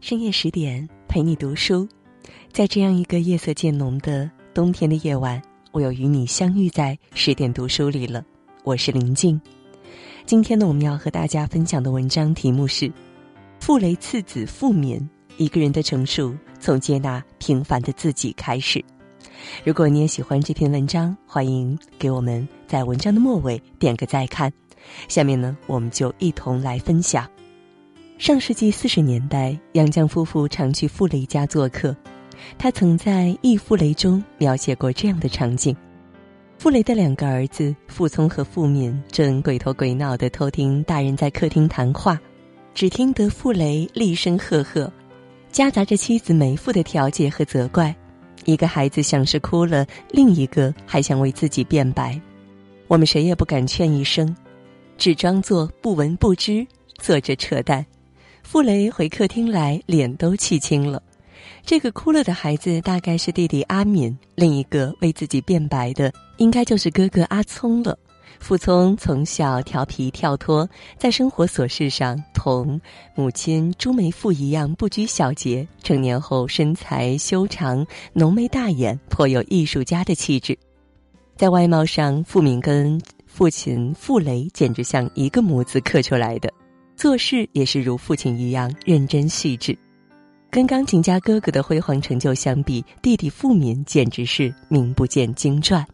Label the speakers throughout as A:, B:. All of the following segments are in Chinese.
A: 深夜十点陪你读书，在这样一个夜色渐浓的冬天的夜晚，我又与你相遇在十点读书里了。我是林静，今天呢，我们要和大家分享的文章题目是《傅雷次子傅勉：一个人的成熟从接纳平凡的自己开始》。如果你也喜欢这篇文章，欢迎给我们在文章的末尾点个再看。下面呢，我们就一同来分享。上世纪四十年代，杨绛夫妇常去傅雷家做客。他曾在《忆傅雷》中描写过这样的场景：傅雷的两个儿子傅聪和傅敏正鬼头鬼脑地偷听大人在客厅谈话，只听得傅雷厉声呵呵，夹杂着妻子梅父的调解和责怪。一个孩子像是哭了，另一个还想为自己辩白。我们谁也不敢劝一声，只装作不闻不知，坐着扯淡。傅雷回客厅来，脸都气青了。这个哭了的孩子大概是弟弟阿敏，另一个为自己辩白的，应该就是哥哥阿聪了。傅聪从小调皮跳脱，在生活琐事上同母亲朱梅馥一样不拘小节。成年后身材修长，浓眉大眼，颇有艺术家的气质。在外貌上，傅敏跟父亲傅雷简直像一个模子刻出来的。做事也是如父亲一样认真细致，跟钢琴家哥哥的辉煌成就相比，弟弟傅敏简直是名不见经传。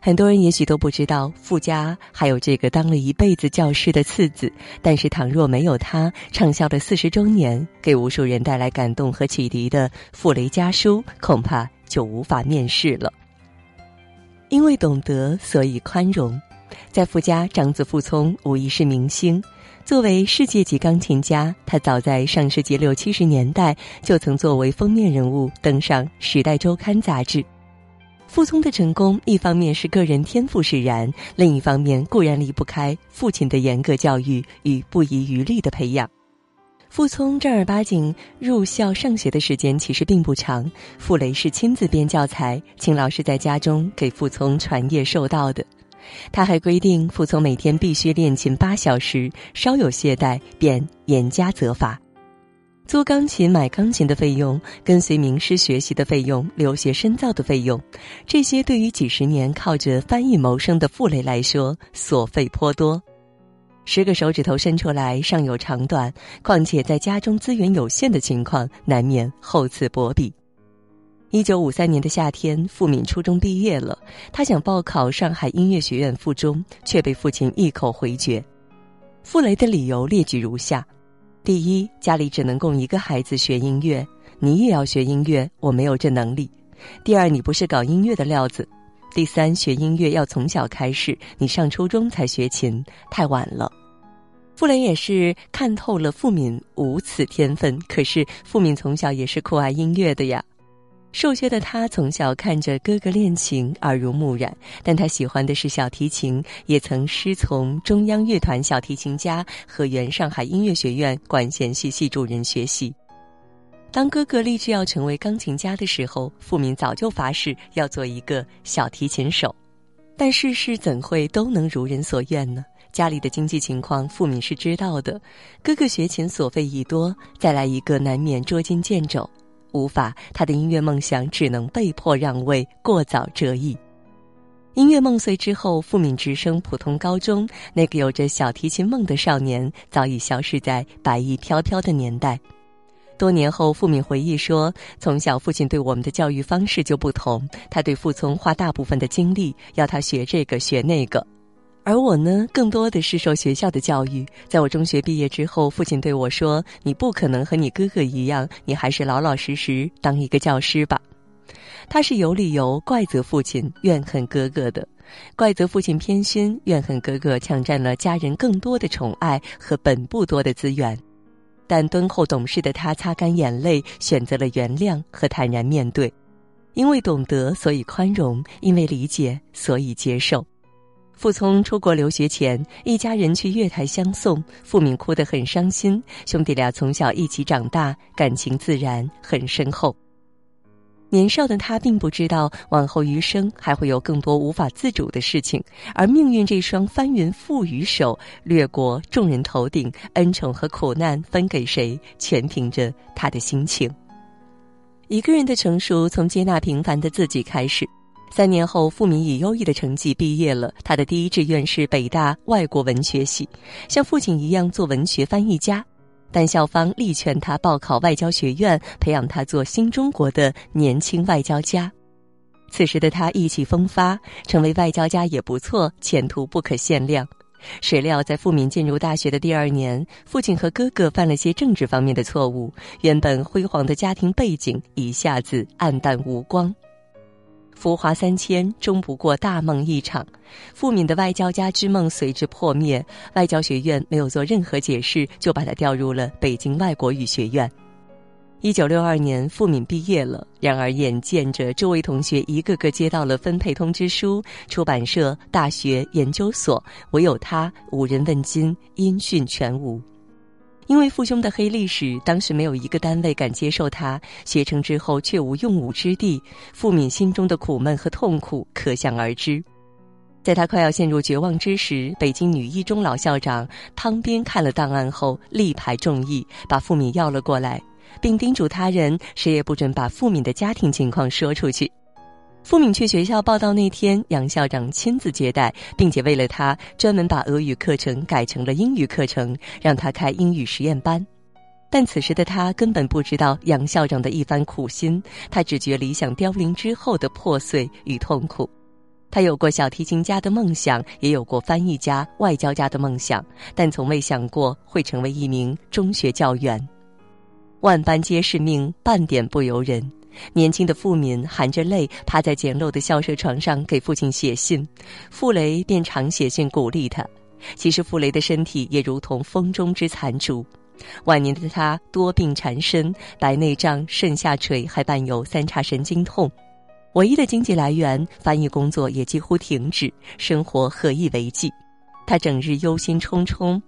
A: 很多人也许都不知道，傅家还有这个当了一辈子教师的次子，但是倘若没有他畅销的四十周年，给无数人带来感动和启迪的《傅雷家书》，恐怕就无法面世了。因为懂得，所以宽容。在傅家，长子傅聪无疑是明星。作为世界级钢琴家，他早在上世纪六七十年代就曾作为封面人物登上《时代周刊》杂志。傅聪的成功，一方面是个人天赋使然，另一方面固然离不开父亲的严格教育与不遗余力的培养。傅聪正儿八经入校上学的时间其实并不长，傅雷是亲自编教材，请老师在家中给傅聪传业授道的。他还规定，傅聪每天必须练琴八小时，稍有懈怠便严加责罚。租钢琴、买钢琴的费用，跟随名师学习的费用，留学深造的费用，这些对于几十年靠着翻译谋生的傅雷来说，所费颇多。十个手指头伸出来，尚有长短，况且在家中资源有限的情况，难免厚此薄彼。一九五三年的夏天，傅敏初中毕业了。他想报考上海音乐学院附中，却被父亲一口回绝。傅雷的理由列举如下：第一，家里只能供一个孩子学音乐，你也要学音乐，我没有这能力；第二，你不是搞音乐的料子；第三，学音乐要从小开始，你上初中才学琴，太晚了。傅雷也是看透了傅敏无此天分，可是傅敏从小也是酷爱音乐的呀。瘦削的他从小看着哥哥练琴，耳濡目染。但他喜欢的是小提琴，也曾师从中央乐团小提琴家和原上海音乐学院管弦系系主任学习。当哥哥立志要成为钢琴家的时候，傅敏早就发誓要做一个小提琴手。但世事怎会都能如人所愿呢？家里的经济情况，傅敏是知道的。哥哥学琴所费已多，再来一个难免捉襟见肘。无法，他的音乐梦想只能被迫让位，过早折翼。音乐梦碎之后，傅敏直升普通高中，那个有着小提琴梦的少年早已消失在白衣飘飘的年代。多年后，傅敏回忆说：“从小父亲对我们的教育方式就不同，他对傅聪花大部分的精力，要他学这个学那个。”而我呢，更多的是受学校的教育。在我中学毕业之后，父亲对我说：“你不可能和你哥哥一样，你还是老老实实当一个教师吧。”他是有理由怪责父亲怨恨哥哥的，怪责父亲偏心，怨恨哥哥抢占了家人更多的宠爱和本不多的资源。但敦厚懂事的他擦干眼泪，选择了原谅和坦然面对。因为懂得，所以宽容；因为理解，所以接受。傅聪出国留学前，一家人去月台相送，傅敏哭得很伤心。兄弟俩从小一起长大，感情自然很深厚。年少的他并不知道，往后余生还会有更多无法自主的事情，而命运这双翻云覆雨手掠过众人头顶，恩宠和苦难分给谁，全凭着他的心情。一个人的成熟，从接纳平凡的自己开始。三年后，傅敏以优异的成绩毕业了，他的第一志愿是北大外国文学系，像父亲一样做文学翻译家。但校方力劝他报考外交学院，培养他做新中国的年轻外交家。此时的他意气风发，成为外交家也不错，前途不可限量。谁料在傅敏进入大学的第二年，父亲和哥哥犯了些政治方面的错误，原本辉煌的家庭背景一下子黯淡无光。浮华三千，终不过大梦一场。傅敏的外交家之梦随之破灭。外交学院没有做任何解释，就把他调入了北京外国语学院。一九六二年，傅敏毕业了。然而，眼见着周围同学一个个接到了分配通知书，出版社、大学、研究所，唯有他无人问津，音讯全无。因为父兄的黑历史，当时没有一个单位敢接受他。学成之后却无用武之地，傅敏心中的苦闷和痛苦可想而知。在他快要陷入绝望之时，北京女一中老校长汤斌看了档案后，力排众议，把傅敏要了过来，并叮嘱他人谁也不准把傅敏的家庭情况说出去。付敏去学校报道那天，杨校长亲自接待，并且为了他专门把俄语课程改成了英语课程，让他开英语实验班。但此时的他根本不知道杨校长的一番苦心，他只觉理想凋零之后的破碎与痛苦。他有过小提琴家的梦想，也有过翻译家、外交家的梦想，但从未想过会成为一名中学教员。万般皆是命，半点不由人。年轻的傅敏含着泪趴在简陋的校舍床上给父亲写信，傅雷便常写信鼓励他。其实傅雷的身体也如同风中之残烛，晚年的他多病缠身，白内障、肾下垂，还伴有三叉神经痛。唯一的经济来源翻译工作也几乎停止，生活何以为继？他整日忧心忡忡。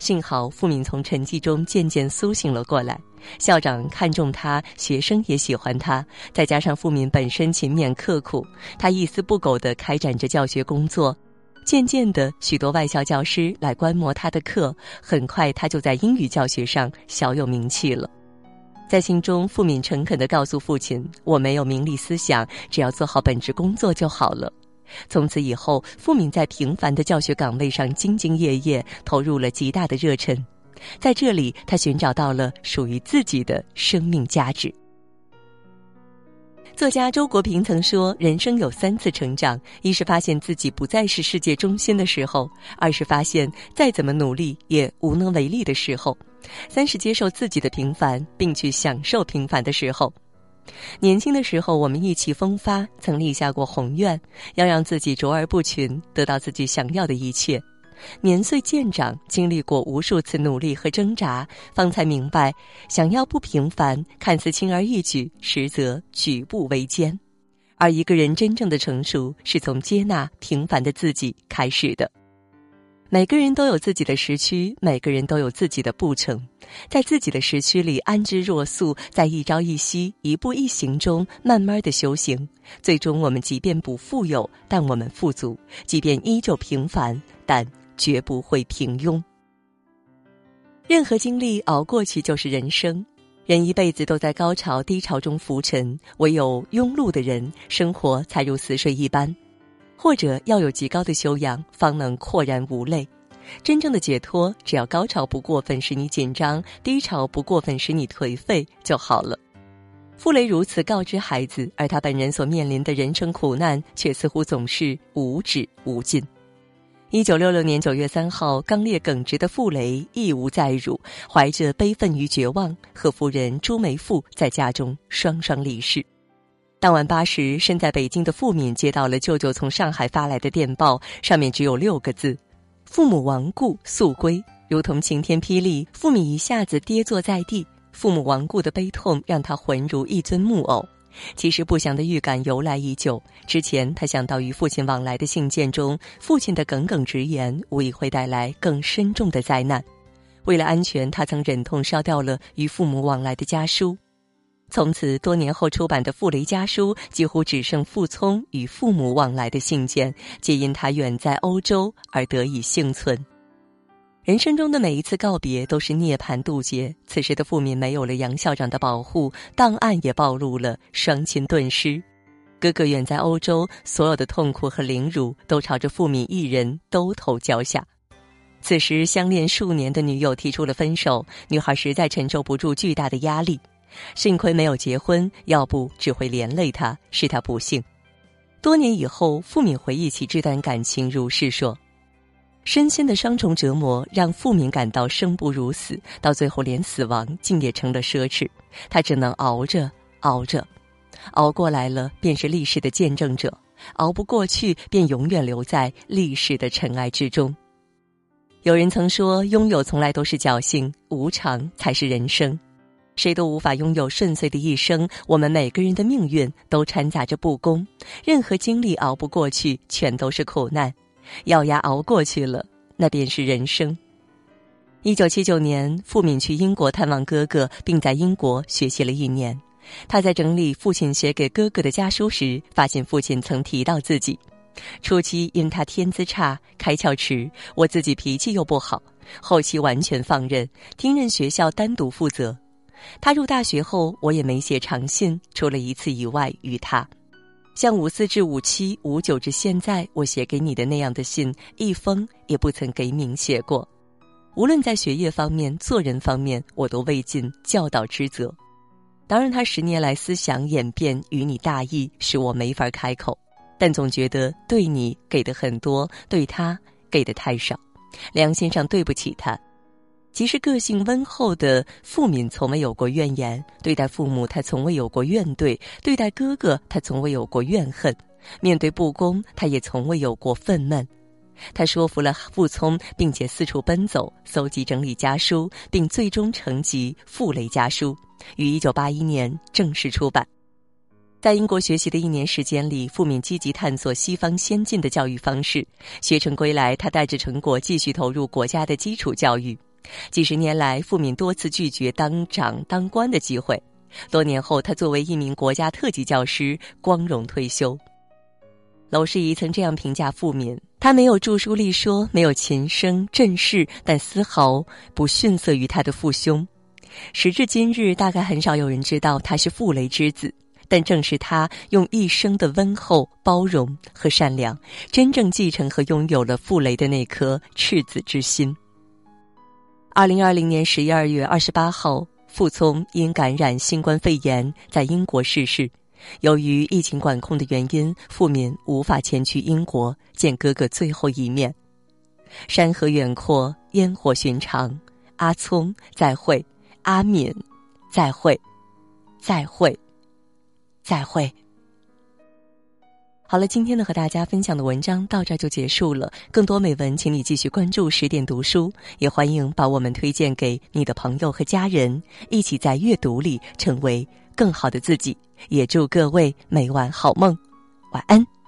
A: 幸好傅敏从沉寂中渐渐苏醒了过来，校长看重他，学生也喜欢他，再加上傅敏本身勤勉刻苦，他一丝不苟地开展着教学工作，渐渐的，许多外校教师来观摩他的课，很快他就在英语教学上小有名气了。在信中，傅敏诚恳地告诉父亲：“我没有名利思想，只要做好本职工作就好了。”从此以后，傅敏在平凡的教学岗位上兢兢业业，投入了极大的热忱。在这里，他寻找到了属于自己的生命价值。作家周国平曾说：“人生有三次成长：一是发现自己不再是世界中心的时候；二是发现再怎么努力也无能为力的时候；三是接受自己的平凡，并去享受平凡的时候。”年轻的时候，我们意气风发，曾立下过宏愿，要让自己卓而不群，得到自己想要的一切。年岁渐长，经历过无数次努力和挣扎，方才明白，想要不平凡，看似轻而易举，实则举步维艰。而一个人真正的成熟，是从接纳平凡的自己开始的。每个人都有自己的时区，每个人都有自己的步程，在自己的时区里安之若素，在一朝一夕、一步一行中慢慢的修行，最终我们即便不富有，但我们富足；即便依旧平凡，但绝不会平庸。任何经历熬过去就是人生，人一辈子都在高潮低潮中浮沉，唯有庸碌的人，生活才如死水一般。或者要有极高的修养，方能阔然无泪。真正的解脱，只要高潮不过分使你紧张，低潮不过分使你颓废就好了。傅雷如此告知孩子，而他本人所面临的人生苦难，却似乎总是无止无尽。一九六六年九月三号，刚烈耿直的傅雷亦无再辱，怀着悲愤与绝望，和夫人朱梅馥在家中双双离世。当晚八时，身在北京的傅敏接到了舅舅从上海发来的电报，上面只有六个字：“父母亡故，速归。”如同晴天霹雳，傅敏一下子跌坐在地。父母亡故的悲痛让他浑如一尊木偶。其实不祥的预感由来已久。之前他想到与父亲往来的信件中，父亲的耿耿直言无疑会带来更深重的灾难。为了安全，他曾忍痛烧掉了与父母往来的家书。从此，多年后出版的傅雷家书几乎只剩傅聪与父母往来的信件，皆因他远在欧洲而得以幸存。人生中的每一次告别都是涅槃渡劫。此时的傅敏没有了杨校长的保护，档案也暴露了，双亲顿失。哥哥远在欧洲，所有的痛苦和凌辱都朝着傅敏一人兜头浇下。此时，相恋数年的女友提出了分手，女孩实在承受不住巨大的压力。幸亏没有结婚，要不只会连累他，是他不幸。多年以后，傅敏回忆起这段感情，如是说：身心的双重折磨让傅敏感到生不如死，到最后连死亡竟也成了奢侈。他只能熬着，熬着，熬过来了，便是历史的见证者；熬不过去，便永远留在历史的尘埃之中。有人曾说，拥有从来都是侥幸，无常才是人生。谁都无法拥有顺遂的一生，我们每个人的命运都掺杂着不公。任何经历熬不过去，全都是苦难。咬牙熬过去了，那便是人生。一九七九年，傅敏去英国探望哥哥，并在英国学习了一年。他在整理父亲写给哥哥的家书时，发现父亲曾提到自己。初期因他天资差、开窍迟，我自己脾气又不好，后期完全放任，听任学校单独负责。他入大学后，我也没写长信，除了一次以外，与他，像五四至五七、五九至现在，我写给你的那样的信，一封也不曾给明写过。无论在学业方面、做人方面，我都未尽教导之责。当然，他十年来思想演变与你大异，使我没法开口，但总觉得对你给的很多，对他给的太少，良心上对不起他。即使个性温厚的傅敏从未有过怨言，对待父母他从未有过怨怼，对待哥哥他从未有过怨恨，面对不公他也从未有过愤懑。他说服了傅聪，并且四处奔走搜集整理家书，并最终成集《傅雷家书》，于一九八一年正式出版。在英国学习的一年时间里，傅敏积极探索西方先进的教育方式。学成归来，他带着成果继续投入国家的基础教育。几十年来，傅敏多次拒绝当长当官的机会。多年后，他作为一名国家特级教师，光荣退休。娄世仪曾这样评价傅敏：他没有著书立说，没有琴声振世，但丝毫不逊色于他的父兄。时至今日，大概很少有人知道他是傅雷之子，但正是他用一生的温厚、包容和善良，真正继承和拥有了傅雷的那颗赤子之心。二零二零年十一二月二十八号，傅聪因感染新冠肺炎在英国逝世。由于疫情管控的原因，傅敏无法前去英国见哥哥最后一面。山河远阔，烟火寻常。阿聪，再会；阿敏，再会；再会；再会。好了，今天呢和大家分享的文章到这就结束了。更多美文，请你继续关注十点读书，也欢迎把我们推荐给你的朋友和家人，一起在阅读里成为更好的自己。也祝各位每晚好梦，晚安。